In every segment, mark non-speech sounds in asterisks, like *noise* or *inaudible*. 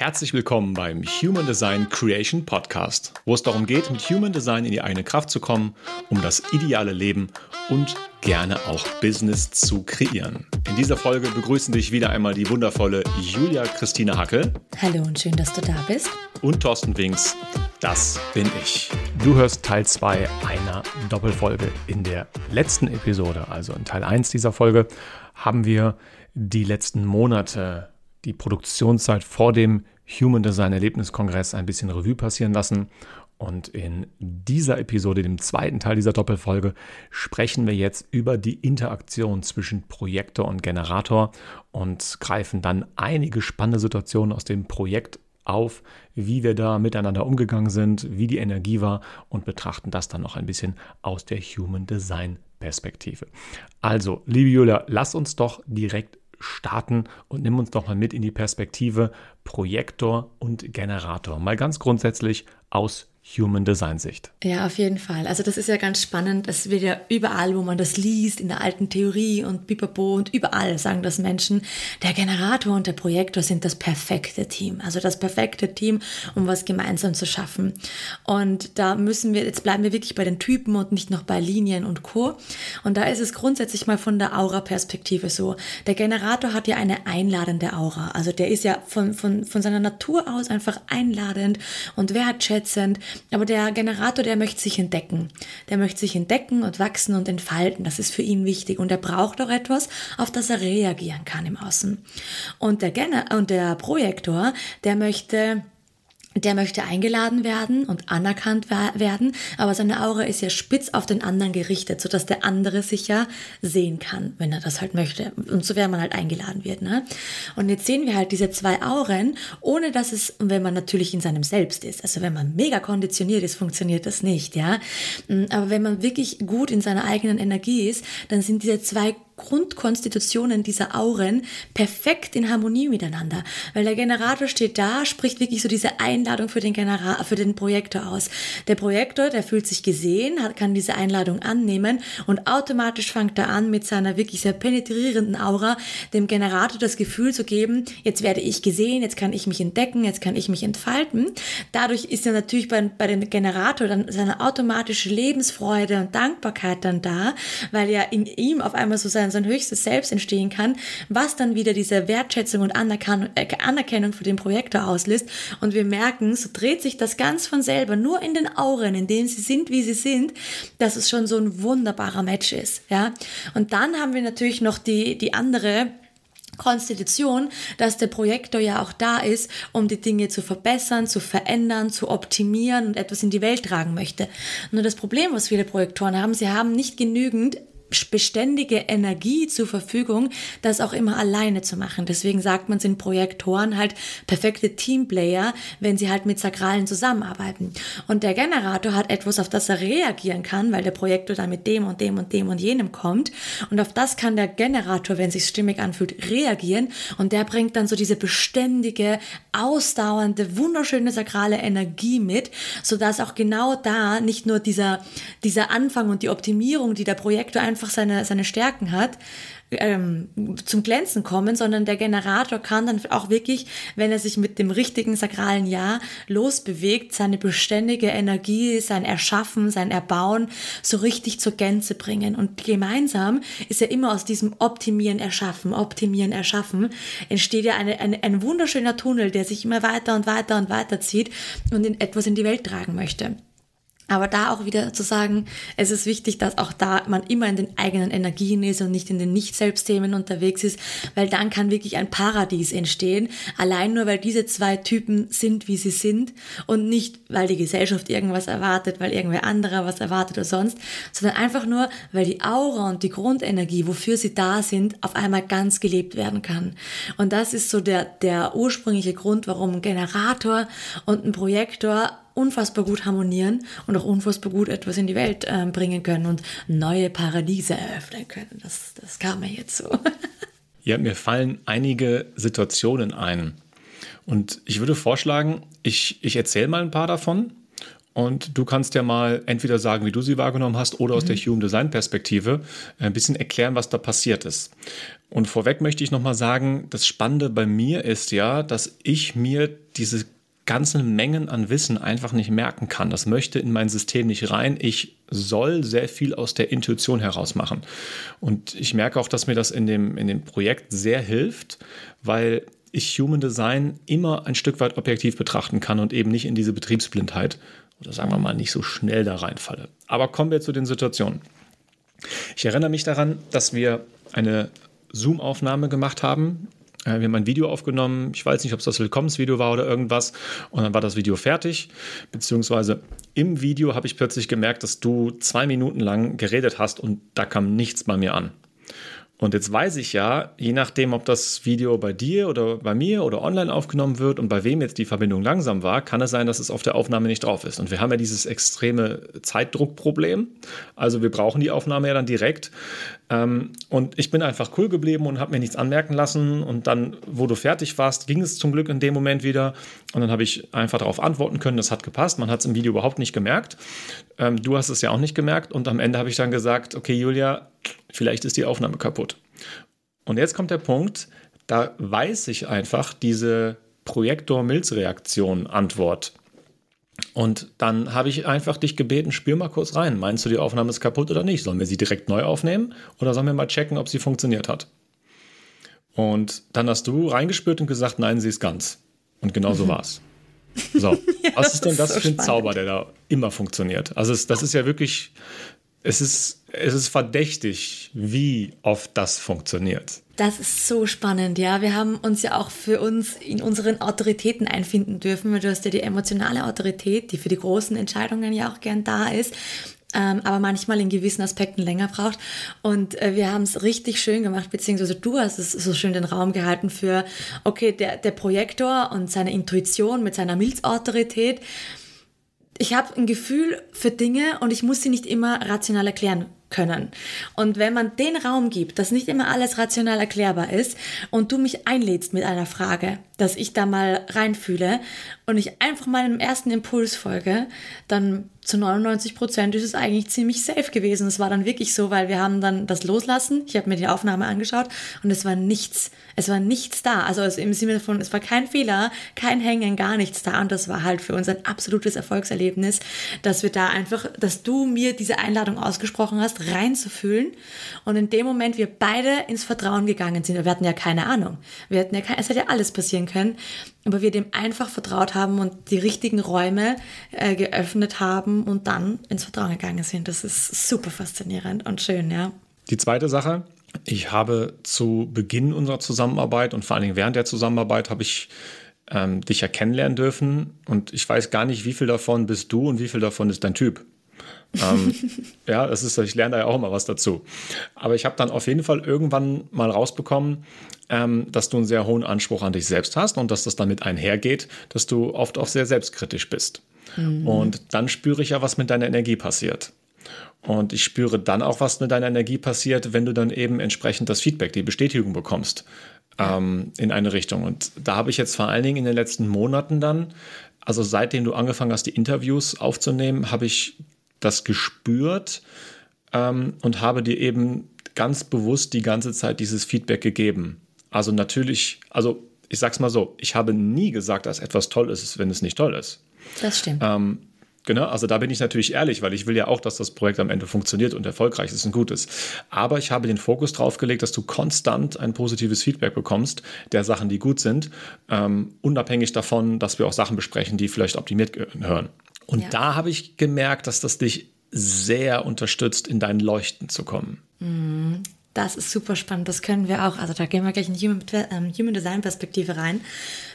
Herzlich willkommen beim Human Design Creation Podcast, wo es darum geht, mit Human Design in die eigene Kraft zu kommen, um das ideale Leben und gerne auch Business zu kreieren. In dieser Folge begrüßen dich wieder einmal die wundervolle Julia Christine Hackel. Hallo und schön, dass du da bist. Und Thorsten Winks. Das bin ich. Du hörst Teil 2 einer Doppelfolge. In der letzten Episode, also in Teil 1 dieser Folge, haben wir die letzten Monate die Produktionszeit vor dem Human Design Erlebniskongress ein bisschen Revue passieren lassen. Und in dieser Episode, dem zweiten Teil dieser Doppelfolge, sprechen wir jetzt über die Interaktion zwischen Projektor und Generator und greifen dann einige spannende Situationen aus dem Projekt auf, wie wir da miteinander umgegangen sind, wie die Energie war und betrachten das dann noch ein bisschen aus der Human Design Perspektive. Also, liebe Julia, lass uns doch direkt starten und nimm uns doch mal mit in die Perspektive Projektor und Generator. Mal ganz grundsätzlich aus Human Design Sicht. Ja, auf jeden Fall. Also das ist ja ganz spannend. Das wird ja überall, wo man das liest, in der alten Theorie und Pipapo und überall sagen das Menschen, der Generator und der Projektor sind das perfekte Team. Also das perfekte Team, um was gemeinsam zu schaffen. Und da müssen wir, jetzt bleiben wir wirklich bei den Typen und nicht noch bei Linien und Co. Und da ist es grundsätzlich mal von der Aura-Perspektive so. Der Generator hat ja eine einladende Aura. Also der ist ja von, von, von seiner Natur aus einfach einladend und wertschätzend aber der Generator, der möchte sich entdecken. Der möchte sich entdecken und wachsen und entfalten. Das ist für ihn wichtig. Und er braucht auch etwas, auf das er reagieren kann im Außen. Und der, Gener und der Projektor, der möchte der möchte eingeladen werden und anerkannt werden, aber seine Aura ist ja spitz auf den anderen gerichtet, sodass der andere sich ja sehen kann, wenn er das halt möchte. Und so wäre man halt eingeladen wird. Ne? Und jetzt sehen wir halt diese zwei Auren, ohne dass es, wenn man natürlich in seinem Selbst ist, also wenn man mega konditioniert ist, funktioniert das nicht, ja. Aber wenn man wirklich gut in seiner eigenen Energie ist, dann sind diese zwei Grundkonstitutionen dieser Auren perfekt in Harmonie miteinander. Weil der Generator steht da, spricht wirklich so diese Einladung für den Generator, für den Projektor aus. Der Projektor, der fühlt sich gesehen, hat, kann diese Einladung annehmen und automatisch fängt er an, mit seiner wirklich sehr penetrierenden Aura dem Generator das Gefühl zu geben, jetzt werde ich gesehen, jetzt kann ich mich entdecken, jetzt kann ich mich entfalten. Dadurch ist ja natürlich bei, bei dem Generator dann seine automatische Lebensfreude und Dankbarkeit dann da, weil ja in ihm auf einmal so sein sein, sein höchstes Selbst entstehen kann, was dann wieder diese Wertschätzung und äh, Anerkennung für den Projektor auslöst. Und wir merken, so dreht sich das ganz von selber, nur in den Auren, in denen sie sind, wie sie sind, dass es schon so ein wunderbarer Match ist. Ja? Und dann haben wir natürlich noch die, die andere Konstitution, dass der Projektor ja auch da ist, um die Dinge zu verbessern, zu verändern, zu optimieren und etwas in die Welt tragen möchte. Nur das Problem, was viele Projektoren haben, sie haben nicht genügend beständige Energie zur Verfügung, das auch immer alleine zu machen. Deswegen sagt man, sind Projektoren halt perfekte Teamplayer, wenn sie halt mit Sakralen zusammenarbeiten. Und der Generator hat etwas, auf das er reagieren kann, weil der Projektor dann mit dem und dem und dem und jenem kommt. Und auf das kann der Generator, wenn sich stimmig anfühlt, reagieren. Und der bringt dann so diese beständige, ausdauernde, wunderschöne sakrale Energie mit, sodass auch genau da nicht nur dieser, dieser Anfang und die Optimierung, die der Projektor einfach einfach seine, seine Stärken hat, ähm, zum Glänzen kommen, sondern der Generator kann dann auch wirklich, wenn er sich mit dem richtigen sakralen Ja losbewegt, seine beständige Energie, sein Erschaffen, sein Erbauen so richtig zur Gänze bringen. Und gemeinsam ist ja immer aus diesem Optimieren, Erschaffen, Optimieren, Erschaffen, entsteht ja eine, eine, ein wunderschöner Tunnel, der sich immer weiter und weiter und weiter zieht und in etwas in die Welt tragen möchte. Aber da auch wieder zu sagen, es ist wichtig, dass auch da man immer in den eigenen Energien ist und nicht in den Nicht-Selbstthemen unterwegs ist, weil dann kann wirklich ein Paradies entstehen. Allein nur, weil diese zwei Typen sind, wie sie sind und nicht, weil die Gesellschaft irgendwas erwartet, weil irgendwer anderer was erwartet oder sonst, sondern einfach nur, weil die Aura und die Grundenergie, wofür sie da sind, auf einmal ganz gelebt werden kann. Und das ist so der, der ursprüngliche Grund, warum ein Generator und ein Projektor unfassbar gut harmonieren und auch unfassbar gut etwas in die Welt äh, bringen können und neue Paradiese eröffnen können. Das, das kam mir jetzt so. *laughs* ja, mir fallen einige Situationen ein. Und ich würde vorschlagen, ich, ich erzähle mal ein paar davon Und du kannst ja mal entweder sagen, wie du sie wahrgenommen hast, oder aus mhm. der Human Design Perspektive ein bisschen erklären, was da passiert ist. Und vorweg möchte ich nochmal sagen, das Spannende bei mir ist ja, dass ich mir diese ganzen Mengen an Wissen einfach nicht merken kann. Das möchte in mein System nicht rein. Ich soll sehr viel aus der Intuition heraus machen. Und ich merke auch, dass mir das in dem, in dem Projekt sehr hilft, weil ich Human Design immer ein Stück weit objektiv betrachten kann und eben nicht in diese Betriebsblindheit oder sagen wir mal nicht so schnell da reinfalle. Aber kommen wir zu den Situationen. Ich erinnere mich daran, dass wir eine Zoom-Aufnahme gemacht haben wir haben ein Video aufgenommen. Ich weiß nicht, ob es das Willkommensvideo war oder irgendwas. Und dann war das Video fertig. Beziehungsweise im Video habe ich plötzlich gemerkt, dass du zwei Minuten lang geredet hast und da kam nichts bei mir an. Und jetzt weiß ich ja, je nachdem, ob das Video bei dir oder bei mir oder online aufgenommen wird und bei wem jetzt die Verbindung langsam war, kann es sein, dass es auf der Aufnahme nicht drauf ist. Und wir haben ja dieses extreme Zeitdruckproblem. Also wir brauchen die Aufnahme ja dann direkt. Ähm, und ich bin einfach cool geblieben und habe mir nichts anmerken lassen. Und dann, wo du fertig warst, ging es zum Glück in dem Moment wieder. Und dann habe ich einfach darauf antworten können. Das hat gepasst. Man hat es im Video überhaupt nicht gemerkt. Ähm, du hast es ja auch nicht gemerkt. Und am Ende habe ich dann gesagt, okay, Julia, vielleicht ist die Aufnahme kaputt. Und jetzt kommt der Punkt, da weiß ich einfach diese Projektor-Milz-Reaktion Antwort. Und dann habe ich einfach dich gebeten, spür mal kurz rein. Meinst du, die Aufnahme ist kaputt oder nicht? Sollen wir sie direkt neu aufnehmen oder sollen wir mal checken, ob sie funktioniert hat? Und dann hast du reingespürt und gesagt, nein, sie ist ganz. Und genau so war es. So, *laughs* ja, was ist denn das, so für ein spannend. Zauber, der da immer funktioniert? Also es, das ist ja wirklich es ist, es ist verdächtig, wie oft das funktioniert. Das ist so spannend, ja. Wir haben uns ja auch für uns in unseren Autoritäten einfinden dürfen, weil du hast ja die emotionale Autorität, die für die großen Entscheidungen ja auch gern da ist. Ähm, aber manchmal in gewissen Aspekten länger braucht. Und äh, wir haben es richtig schön gemacht, beziehungsweise du hast es so schön den Raum gehalten für, okay, der, der Projektor und seine Intuition mit seiner Milzautorität ich habe ein Gefühl für Dinge und ich muss sie nicht immer rational erklären können. Und wenn man den Raum gibt, dass nicht immer alles rational erklärbar ist und du mich einlädst mit einer Frage, dass ich da mal reinfühle und ich einfach meinem ersten Impuls folge, dann zu 99 Prozent ist es eigentlich ziemlich safe gewesen. Es war dann wirklich so, weil wir haben dann das loslassen. Ich habe mir die Aufnahme angeschaut und es war nichts. Es war nichts da. Also im Sinne von, es war kein Fehler, kein Hängen, gar nichts da. Und das war halt für uns ein absolutes Erfolgserlebnis, dass wir da einfach, dass du mir diese Einladung ausgesprochen hast, reinzufühlen. Und in dem Moment wir beide ins Vertrauen gegangen sind. Wir hatten ja keine Ahnung. Wir hatten ja keine, es hätte ja alles passieren können aber wir dem einfach vertraut haben und die richtigen Räume äh, geöffnet haben und dann ins Vertrauen gegangen sind. Das ist super faszinierend und schön, ja. Die zweite Sache, ich habe zu Beginn unserer Zusammenarbeit und vor allen Dingen während der Zusammenarbeit habe ich ähm, dich ja kennenlernen dürfen und ich weiß gar nicht, wie viel davon bist du und wie viel davon ist dein Typ ähm, ja, das ist, ich lerne da ja auch immer was dazu. Aber ich habe dann auf jeden Fall irgendwann mal rausbekommen, ähm, dass du einen sehr hohen Anspruch an dich selbst hast und dass das damit einhergeht, dass du oft auch sehr selbstkritisch bist. Mhm. Und dann spüre ich ja, was mit deiner Energie passiert. Und ich spüre dann auch, was mit deiner Energie passiert, wenn du dann eben entsprechend das Feedback, die Bestätigung bekommst ähm, in eine Richtung. Und da habe ich jetzt vor allen Dingen in den letzten Monaten dann, also seitdem du angefangen hast, die Interviews aufzunehmen, habe ich das gespürt ähm, und habe dir eben ganz bewusst die ganze Zeit dieses Feedback gegeben. Also natürlich, also ich sag's mal so, ich habe nie gesagt, dass etwas toll ist, wenn es nicht toll ist. Das stimmt. Ähm, Genau, also da bin ich natürlich ehrlich, weil ich will ja auch, dass das Projekt am Ende funktioniert und erfolgreich ist und gut ist. Aber ich habe den Fokus drauf gelegt, dass du konstant ein positives Feedback bekommst der Sachen, die gut sind, ähm, unabhängig davon, dass wir auch Sachen besprechen, die vielleicht optimiert gehören. Und ja. da habe ich gemerkt, dass das dich sehr unterstützt, in dein Leuchten zu kommen. Mhm. Das ist super spannend. Das können wir auch. Also da gehen wir gleich in die Human, ähm, Human Design Perspektive rein.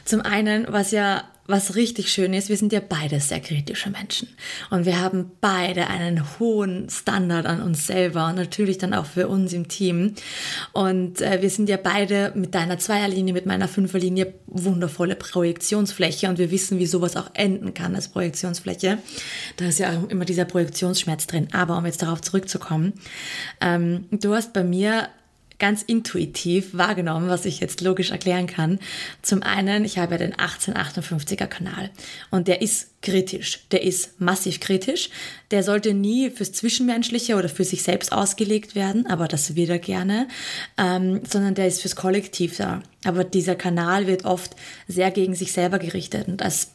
Zum einen, was ja was richtig schön ist, wir sind ja beide sehr kritische Menschen. Und wir haben beide einen hohen Standard an uns selber und natürlich dann auch für uns im Team. Und äh, wir sind ja beide mit deiner Zweierlinie, mit meiner Fünferlinie wundervolle Projektionsfläche und wir wissen, wie sowas auch enden kann als Projektionsfläche. Da ist ja auch immer dieser Projektionsschmerz drin. Aber um jetzt darauf zurückzukommen, ähm, du hast bei mir ganz intuitiv wahrgenommen, was ich jetzt logisch erklären kann. Zum einen, ich habe ja den 1858er Kanal und der ist kritisch, der ist massiv kritisch. Der sollte nie fürs Zwischenmenschliche oder für sich selbst ausgelegt werden, aber das wird er gerne, ähm, sondern der ist fürs Kollektiv da. Aber dieser Kanal wird oft sehr gegen sich selber gerichtet und als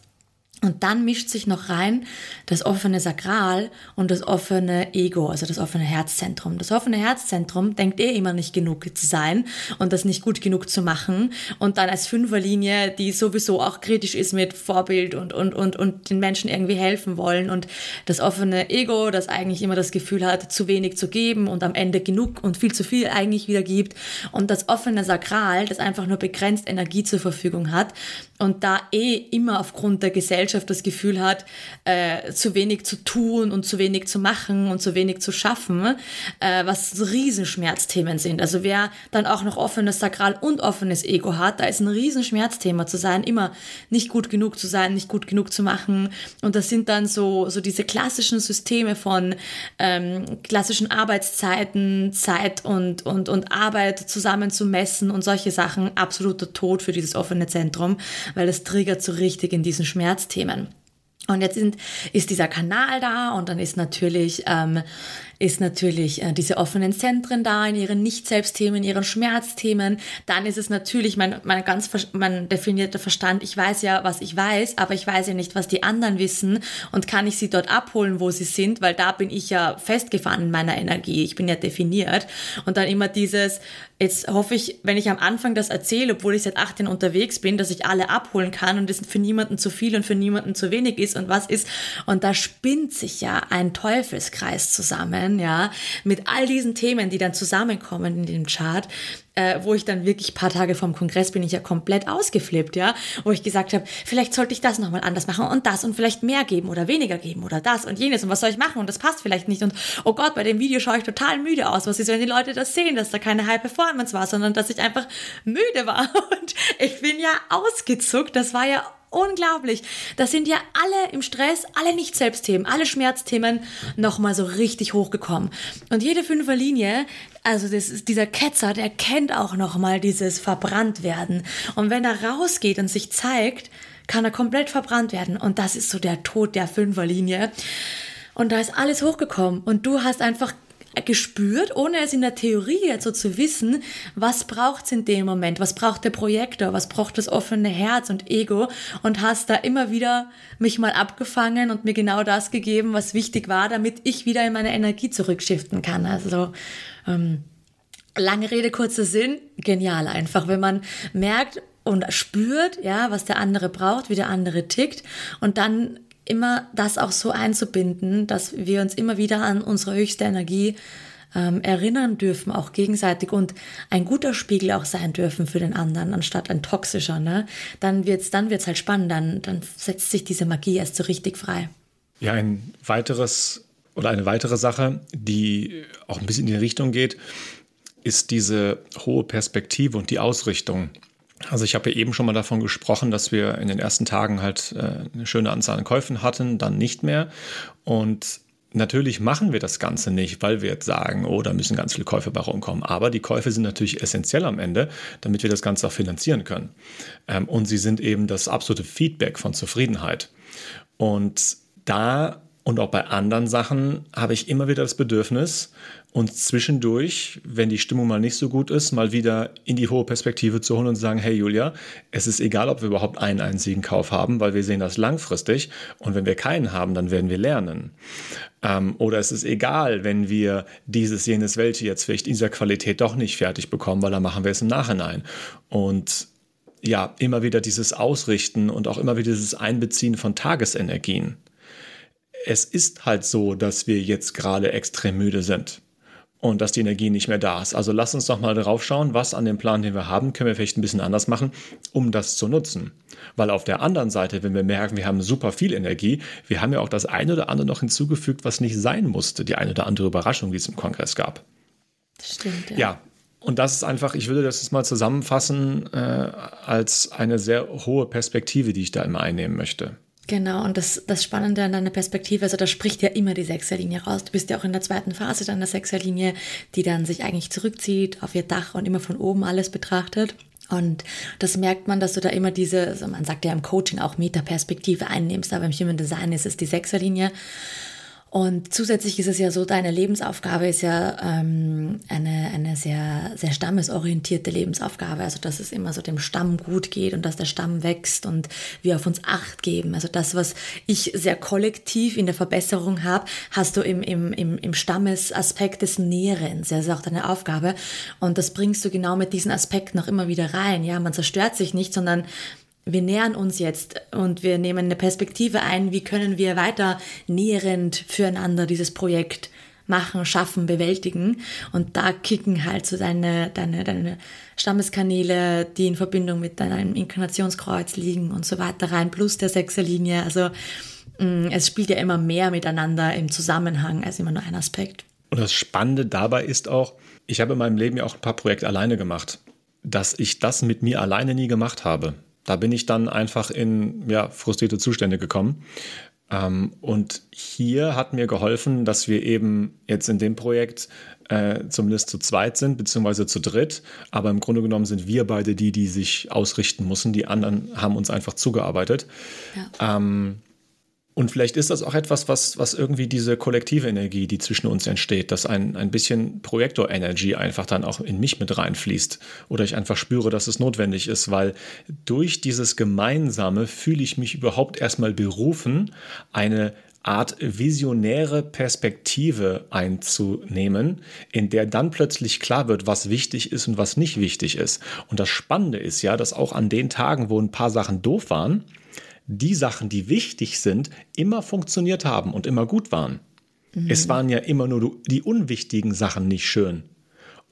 und dann mischt sich noch rein das offene Sakral und das offene Ego, also das offene Herzzentrum. Das offene Herzzentrum denkt eh immer nicht genug zu sein und das nicht gut genug zu machen. Und dann als Fünferlinie, die sowieso auch kritisch ist mit Vorbild und, und, und, und den Menschen irgendwie helfen wollen. Und das offene Ego, das eigentlich immer das Gefühl hat, zu wenig zu geben und am Ende genug und viel zu viel eigentlich wieder gibt. Und das offene Sakral, das einfach nur begrenzt Energie zur Verfügung hat und da eh immer aufgrund der Gesellschaft das Gefühl hat, äh, zu wenig zu tun und zu wenig zu machen und zu wenig zu schaffen, äh, was Riesenschmerzthemen sind. Also wer dann auch noch offenes Sakral und offenes Ego hat, da ist ein Riesenschmerzthema zu sein, immer nicht gut genug zu sein, nicht gut genug zu machen. Und das sind dann so, so diese klassischen Systeme von ähm, klassischen Arbeitszeiten, Zeit und, und, und Arbeit zusammen zu messen und solche Sachen. Absoluter Tod für dieses offene Zentrum weil es triggert so richtig in diesen Schmerzthemen. Und jetzt sind, ist dieser Kanal da und dann ist natürlich ähm, ist natürlich äh, diese offenen Zentren da in ihren Nicht-Selbstthemen, ihren Schmerzthemen. Dann ist es natürlich mein, mein ganz mein definierter Verstand. Ich weiß ja, was ich weiß, aber ich weiß ja nicht, was die anderen wissen und kann ich sie dort abholen, wo sie sind, weil da bin ich ja festgefahren in meiner Energie. Ich bin ja definiert. Und dann immer dieses, jetzt hoffe ich, wenn ich am Anfang das erzähle, obwohl ich seit 18 unterwegs bin, dass ich alle abholen kann und es für niemanden zu viel und für niemanden zu wenig ist und was ist. Und da spinnt sich ja ein Teufelskreis zusammen können, ja, mit all diesen Themen, die dann zusammenkommen in dem Chart, äh, wo ich dann wirklich paar Tage vom Kongress bin ich ja komplett ausgeflippt, ja, wo ich gesagt habe, vielleicht sollte ich das nochmal anders machen und das und vielleicht mehr geben oder weniger geben oder das und jenes und was soll ich machen und das passt vielleicht nicht und oh Gott, bei dem Video schaue ich total müde aus. Was ist, wenn die Leute das sehen, dass da keine High Performance war, sondern dass ich einfach müde war *laughs* und ich bin ja ausgezuckt. Das war ja unglaublich. Das sind ja alle im Stress, alle Nicht-Selbstthemen, alle Schmerzthemen nochmal so richtig hochgekommen. Und jede Fünferlinie, also das dieser Ketzer, der kennt auch nochmal dieses verbrannt werden. Und wenn er rausgeht und sich zeigt, kann er komplett verbrannt werden. Und das ist so der Tod der Fünferlinie. Und da ist alles hochgekommen. Und du hast einfach gespürt, ohne es in der Theorie jetzt so zu wissen, was braucht es in dem Moment, was braucht der Projektor, was braucht das offene Herz und Ego? Und hast da immer wieder mich mal abgefangen und mir genau das gegeben, was wichtig war, damit ich wieder in meine Energie zurückschiften kann. Also ähm, lange Rede, kurzer Sinn, genial einfach, wenn man merkt, und spürt, ja, was der andere braucht, wie der andere tickt und dann immer das auch so einzubinden, dass wir uns immer wieder an unsere höchste Energie ähm, erinnern dürfen, auch gegenseitig und ein guter Spiegel auch sein dürfen für den anderen, anstatt ein toxischer, ne? Dann wird's, dann wird's halt spannend, dann, dann setzt sich diese Magie erst so richtig frei. Ja, ein weiteres oder eine weitere Sache, die auch ein bisschen in die Richtung geht, ist diese hohe Perspektive und die Ausrichtung. Also ich habe ja eben schon mal davon gesprochen, dass wir in den ersten Tagen halt äh, eine schöne Anzahl an Käufen hatten, dann nicht mehr. Und natürlich machen wir das Ganze nicht, weil wir jetzt sagen, oh, da müssen ganz viele Käufe bei rumkommen. Aber die Käufe sind natürlich essentiell am Ende, damit wir das Ganze auch finanzieren können. Ähm, und sie sind eben das absolute Feedback von Zufriedenheit. Und da und auch bei anderen Sachen habe ich immer wieder das Bedürfnis, uns zwischendurch, wenn die Stimmung mal nicht so gut ist, mal wieder in die hohe Perspektive zu holen und zu sagen, hey Julia, es ist egal, ob wir überhaupt einen einzigen Kauf haben, weil wir sehen das langfristig und wenn wir keinen haben, dann werden wir lernen. Ähm, oder es ist egal, wenn wir dieses, jenes, welche jetzt vielleicht in dieser Qualität doch nicht fertig bekommen, weil dann machen wir es im Nachhinein. Und ja, immer wieder dieses Ausrichten und auch immer wieder dieses Einbeziehen von Tagesenergien es ist halt so, dass wir jetzt gerade extrem müde sind und dass die Energie nicht mehr da ist. Also lass uns doch mal drauf schauen, was an dem Plan, den wir haben, können wir vielleicht ein bisschen anders machen, um das zu nutzen. Weil auf der anderen Seite, wenn wir merken, wir haben super viel Energie, wir haben ja auch das eine oder andere noch hinzugefügt, was nicht sein musste, die eine oder andere Überraschung, die es im Kongress gab. Stimmt. Ja. ja. Und das ist einfach, ich würde das jetzt mal zusammenfassen äh, als eine sehr hohe Perspektive, die ich da immer einnehmen möchte. Genau, und das, das Spannende an deiner Perspektive, also da spricht ja immer die Sechserlinie raus. Du bist ja auch in der zweiten Phase deiner Sechserlinie, die dann sich eigentlich zurückzieht auf ihr Dach und immer von oben alles betrachtet. Und das merkt man, dass du da immer diese, also man sagt ja im Coaching auch Metaperspektive einnimmst, aber im Human Design ist es die Sechserlinie. Und zusätzlich ist es ja so, deine Lebensaufgabe ist ja ähm, eine, eine sehr, sehr stammesorientierte Lebensaufgabe. Also, dass es immer so dem Stamm gut geht und dass der Stamm wächst und wir auf uns Acht geben. Also das, was ich sehr kollektiv in der Verbesserung habe, hast du im, im, im, im Stammesaspekt des Nährens. Das ist auch deine Aufgabe. Und das bringst du genau mit diesen Aspekten auch immer wieder rein. Ja, man zerstört sich nicht, sondern wir nähern uns jetzt und wir nehmen eine Perspektive ein, wie können wir weiter näherend füreinander dieses Projekt machen, schaffen, bewältigen. Und da kicken halt so deine, deine, deine Stammeskanäle, die in Verbindung mit deinem Inkarnationskreuz liegen und so weiter rein, plus der Sechserlinie. Also mm, es spielt ja immer mehr miteinander im Zusammenhang als immer nur ein Aspekt. Und das Spannende dabei ist auch, ich habe in meinem Leben ja auch ein paar Projekte alleine gemacht, dass ich das mit mir alleine nie gemacht habe. Da bin ich dann einfach in ja, frustrierte Zustände gekommen. Ähm, und hier hat mir geholfen, dass wir eben jetzt in dem Projekt äh, zumindest zu zweit sind, beziehungsweise zu dritt. Aber im Grunde genommen sind wir beide die, die sich ausrichten müssen. Die anderen haben uns einfach zugearbeitet. Ja. Ähm, und vielleicht ist das auch etwas, was, was irgendwie diese kollektive Energie, die zwischen uns entsteht, dass ein, ein bisschen Projektor-Energy einfach dann auch in mich mit reinfließt. Oder ich einfach spüre, dass es notwendig ist, weil durch dieses Gemeinsame fühle ich mich überhaupt erstmal berufen, eine Art visionäre Perspektive einzunehmen, in der dann plötzlich klar wird, was wichtig ist und was nicht wichtig ist. Und das Spannende ist ja, dass auch an den Tagen, wo ein paar Sachen doof waren, die Sachen, die wichtig sind, immer funktioniert haben und immer gut waren. Mhm. Es waren ja immer nur die unwichtigen Sachen nicht schön.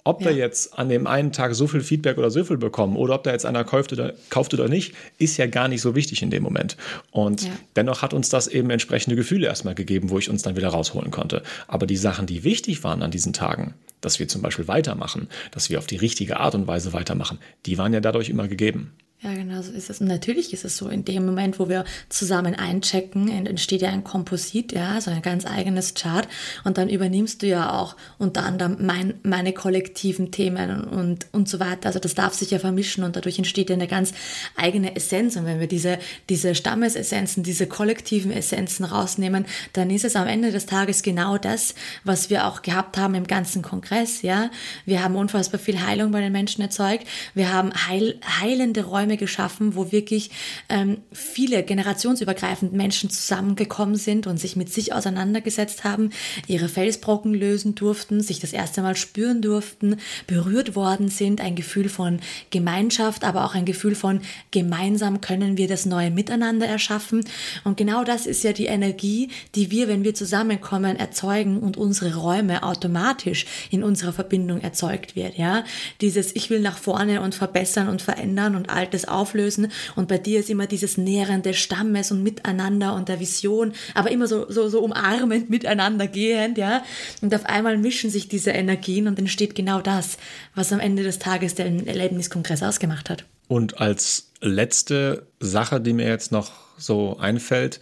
Ob ja. wir jetzt an dem einen Tag so viel Feedback oder so viel bekommen oder ob da jetzt einer kauft oder, kauft oder nicht, ist ja gar nicht so wichtig in dem Moment. Und ja. dennoch hat uns das eben entsprechende Gefühle erstmal gegeben, wo ich uns dann wieder rausholen konnte. Aber die Sachen, die wichtig waren an diesen Tagen, dass wir zum Beispiel weitermachen, dass wir auf die richtige Art und Weise weitermachen, die waren ja dadurch immer gegeben. Ja, genau so ist es. Und natürlich ist es so, in dem Moment, wo wir zusammen einchecken, entsteht ja ein Komposit, ja, also ein ganz eigenes Chart. Und dann übernimmst du ja auch unter anderem mein, meine kollektiven Themen und, und so weiter. Also das darf sich ja vermischen und dadurch entsteht ja eine ganz eigene Essenz. Und wenn wir diese, diese Stammesessenzen, diese kollektiven Essenzen rausnehmen, dann ist es am Ende des Tages genau das, was wir auch gehabt haben im ganzen Kongress, ja. Wir haben unfassbar viel Heilung bei den Menschen erzeugt. Wir haben heil, heilende Räume Räume geschaffen, wo wirklich ähm, viele generationsübergreifend Menschen zusammengekommen sind und sich mit sich auseinandergesetzt haben, ihre Felsbrocken lösen durften, sich das erste Mal spüren durften, berührt worden sind, ein Gefühl von Gemeinschaft, aber auch ein Gefühl von gemeinsam können wir das neue Miteinander erschaffen. Und genau das ist ja die Energie, die wir, wenn wir zusammenkommen, erzeugen und unsere Räume automatisch in unserer Verbindung erzeugt wird. Ja, dieses Ich will nach vorne und verbessern und verändern und altes das auflösen. Und bei dir ist immer dieses Nähren des Stammes und Miteinander und der Vision, aber immer so, so, so umarmend miteinander gehend, ja. Und auf einmal mischen sich diese Energien und entsteht genau das, was am Ende des Tages den Erlebniskongress ausgemacht hat. Und als letzte Sache, die mir jetzt noch so einfällt,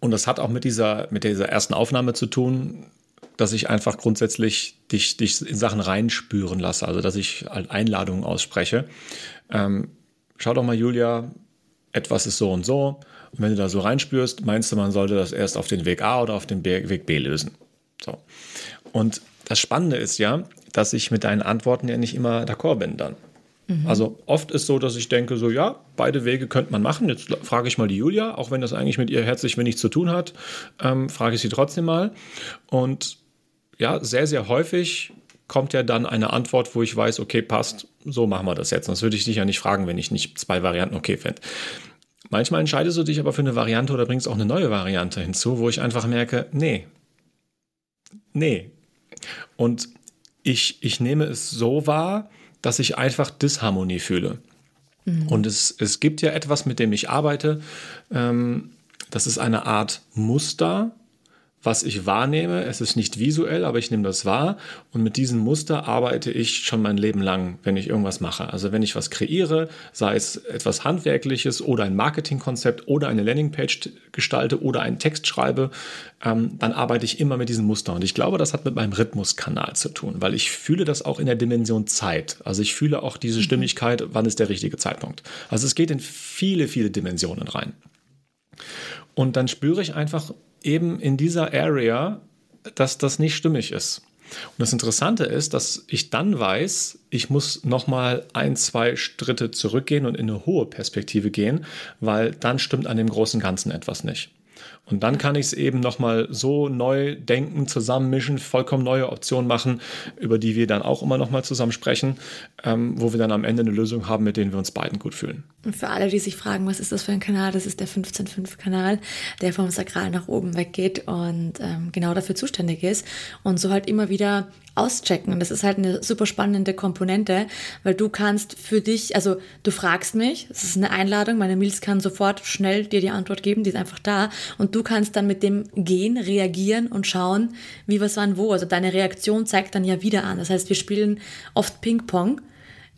und das hat auch mit dieser, mit dieser ersten Aufnahme zu tun, dass ich einfach grundsätzlich dich, dich in Sachen reinspüren lasse, also dass ich Einladungen ausspreche. Ähm, schau doch mal, Julia, etwas ist so und so. Und wenn du da so reinspürst, meinst du, man sollte das erst auf den Weg A oder auf den Weg B lösen. So. Und das Spannende ist ja, dass ich mit deinen Antworten ja nicht immer d'accord bin dann. Mhm. Also oft ist so, dass ich denke, so ja, beide Wege könnte man machen. Jetzt frage ich mal die Julia, auch wenn das eigentlich mit ihr herzlich wenig zu tun hat, ähm, frage ich sie trotzdem mal. Und ja, sehr, sehr häufig kommt ja dann eine Antwort, wo ich weiß, okay, passt, so machen wir das jetzt. Sonst würde ich dich ja nicht fragen, wenn ich nicht zwei Varianten okay fände. Manchmal entscheidest du dich aber für eine Variante oder bringst auch eine neue Variante hinzu, wo ich einfach merke, nee, nee. Und ich, ich nehme es so wahr, dass ich einfach Disharmonie fühle. Mhm. Und es, es gibt ja etwas, mit dem ich arbeite. Ähm, das ist eine Art Muster, was ich wahrnehme. Es ist nicht visuell, aber ich nehme das wahr. Und mit diesem Muster arbeite ich schon mein Leben lang, wenn ich irgendwas mache. Also wenn ich was kreiere, sei es etwas Handwerkliches oder ein Marketingkonzept oder eine Landingpage gestalte oder einen Text schreibe, ähm, dann arbeite ich immer mit diesem Muster. Und ich glaube, das hat mit meinem Rhythmuskanal zu tun, weil ich fühle das auch in der Dimension Zeit. Also ich fühle auch diese mhm. Stimmigkeit, wann ist der richtige Zeitpunkt. Also es geht in viele, viele Dimensionen rein. Und dann spüre ich einfach eben in dieser Area, dass das nicht stimmig ist. Und das Interessante ist, dass ich dann weiß, ich muss nochmal ein, zwei Schritte zurückgehen und in eine hohe Perspektive gehen, weil dann stimmt an dem großen Ganzen etwas nicht. Und dann kann ich es eben nochmal so neu denken, zusammenmischen, vollkommen neue Optionen machen, über die wir dann auch immer nochmal zusammen sprechen, ähm, wo wir dann am Ende eine Lösung haben, mit denen wir uns beiden gut fühlen. Und für alle, die sich fragen, was ist das für ein Kanal, das ist der 15.5-Kanal, der vom Sakral nach oben weggeht und ähm, genau dafür zuständig ist. Und so halt immer wieder auschecken. Und das ist halt eine super spannende Komponente, weil du kannst für dich, also du fragst mich, es ist eine Einladung, meine Milz kann sofort schnell dir die Antwort geben, die ist einfach da. Und du kannst dann mit dem gehen, reagieren und schauen, wie, was, wann, wo. Also deine Reaktion zeigt dann ja wieder an. Das heißt, wir spielen oft Ping-Pong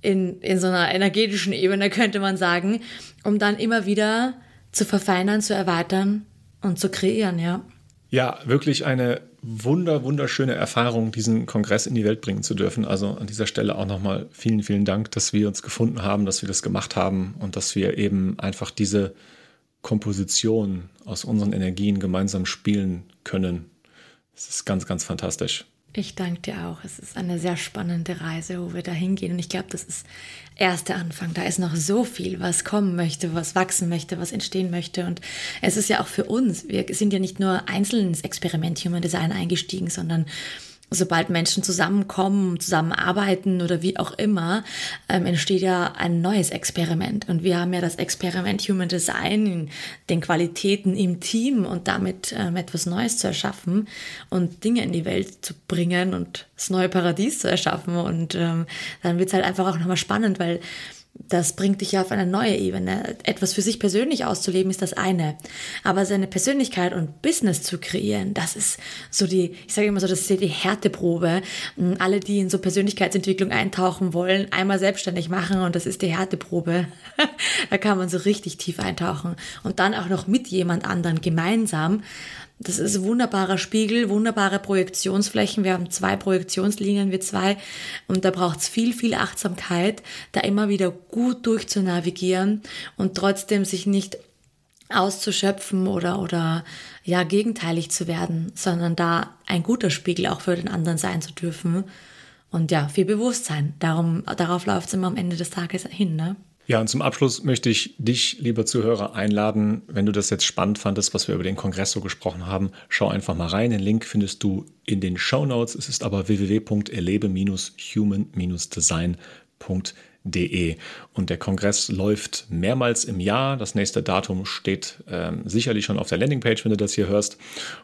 in, in so einer energetischen Ebene, *laughs* könnte man sagen, um dann immer wieder zu verfeinern, zu erweitern und zu kreieren, ja. Ja, wirklich eine wunder, wunderschöne Erfahrung, diesen Kongress in die Welt bringen zu dürfen. Also an dieser Stelle auch nochmal vielen, vielen Dank, dass wir uns gefunden haben, dass wir das gemacht haben und dass wir eben einfach diese Komposition aus unseren Energien gemeinsam spielen können. Es ist ganz, ganz fantastisch. Ich danke dir auch. Es ist eine sehr spannende Reise, wo wir da hingehen. Und ich glaube, das ist erst der Anfang. Da ist noch so viel, was kommen möchte, was wachsen möchte, was entstehen möchte. Und es ist ja auch für uns. Wir sind ja nicht nur einzeln ins Experiment Human Design eingestiegen, sondern sobald Menschen zusammenkommen, zusammenarbeiten oder wie auch immer, ähm, entsteht ja ein neues Experiment. Und wir haben ja das Experiment Human Design in den Qualitäten im Team und damit ähm, etwas Neues zu erschaffen und Dinge in die Welt zu bringen und das neue Paradies zu erschaffen. Und ähm, dann wird es halt einfach auch nochmal spannend, weil das bringt dich ja auf eine neue Ebene. Etwas für sich persönlich auszuleben ist das eine. Aber seine Persönlichkeit und Business zu kreieren, das ist so die, ich sage immer so, das ist die Härteprobe. Hm, alle, die in so Persönlichkeitsentwicklung eintauchen wollen, einmal selbstständig machen und das ist die Härteprobe. *laughs* da kann man so richtig tief eintauchen. Und dann auch noch mit jemand anderen gemeinsam. Das ist ein wunderbarer Spiegel, wunderbare Projektionsflächen. Wir haben zwei Projektionslinien, wir zwei. Und da braucht es viel, viel Achtsamkeit, da immer wieder gut durchzunavigieren und trotzdem sich nicht auszuschöpfen oder, oder ja, gegenteilig zu werden, sondern da ein guter Spiegel auch für den anderen sein zu dürfen. Und ja, viel Bewusstsein. Darum, darauf läuft es immer am Ende des Tages hin, ne? Ja, und zum Abschluss möchte ich dich, lieber Zuhörer, einladen, wenn du das jetzt spannend fandest, was wir über den Kongress so gesprochen haben, schau einfach mal rein. Den Link findest du in den Show Notes. Es ist aber www.erlebe-human-design.de. Und der Kongress läuft mehrmals im Jahr. Das nächste Datum steht ähm, sicherlich schon auf der Landingpage, wenn du das hier hörst.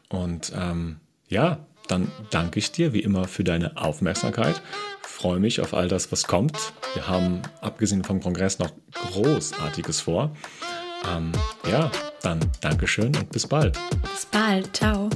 Und ähm, ja, dann danke ich dir wie immer für deine Aufmerksamkeit freue mich auf all das, was kommt. Wir haben abgesehen vom Kongress noch Großartiges vor. Ähm, ja, dann Dankeschön und bis bald. Bis bald. Ciao.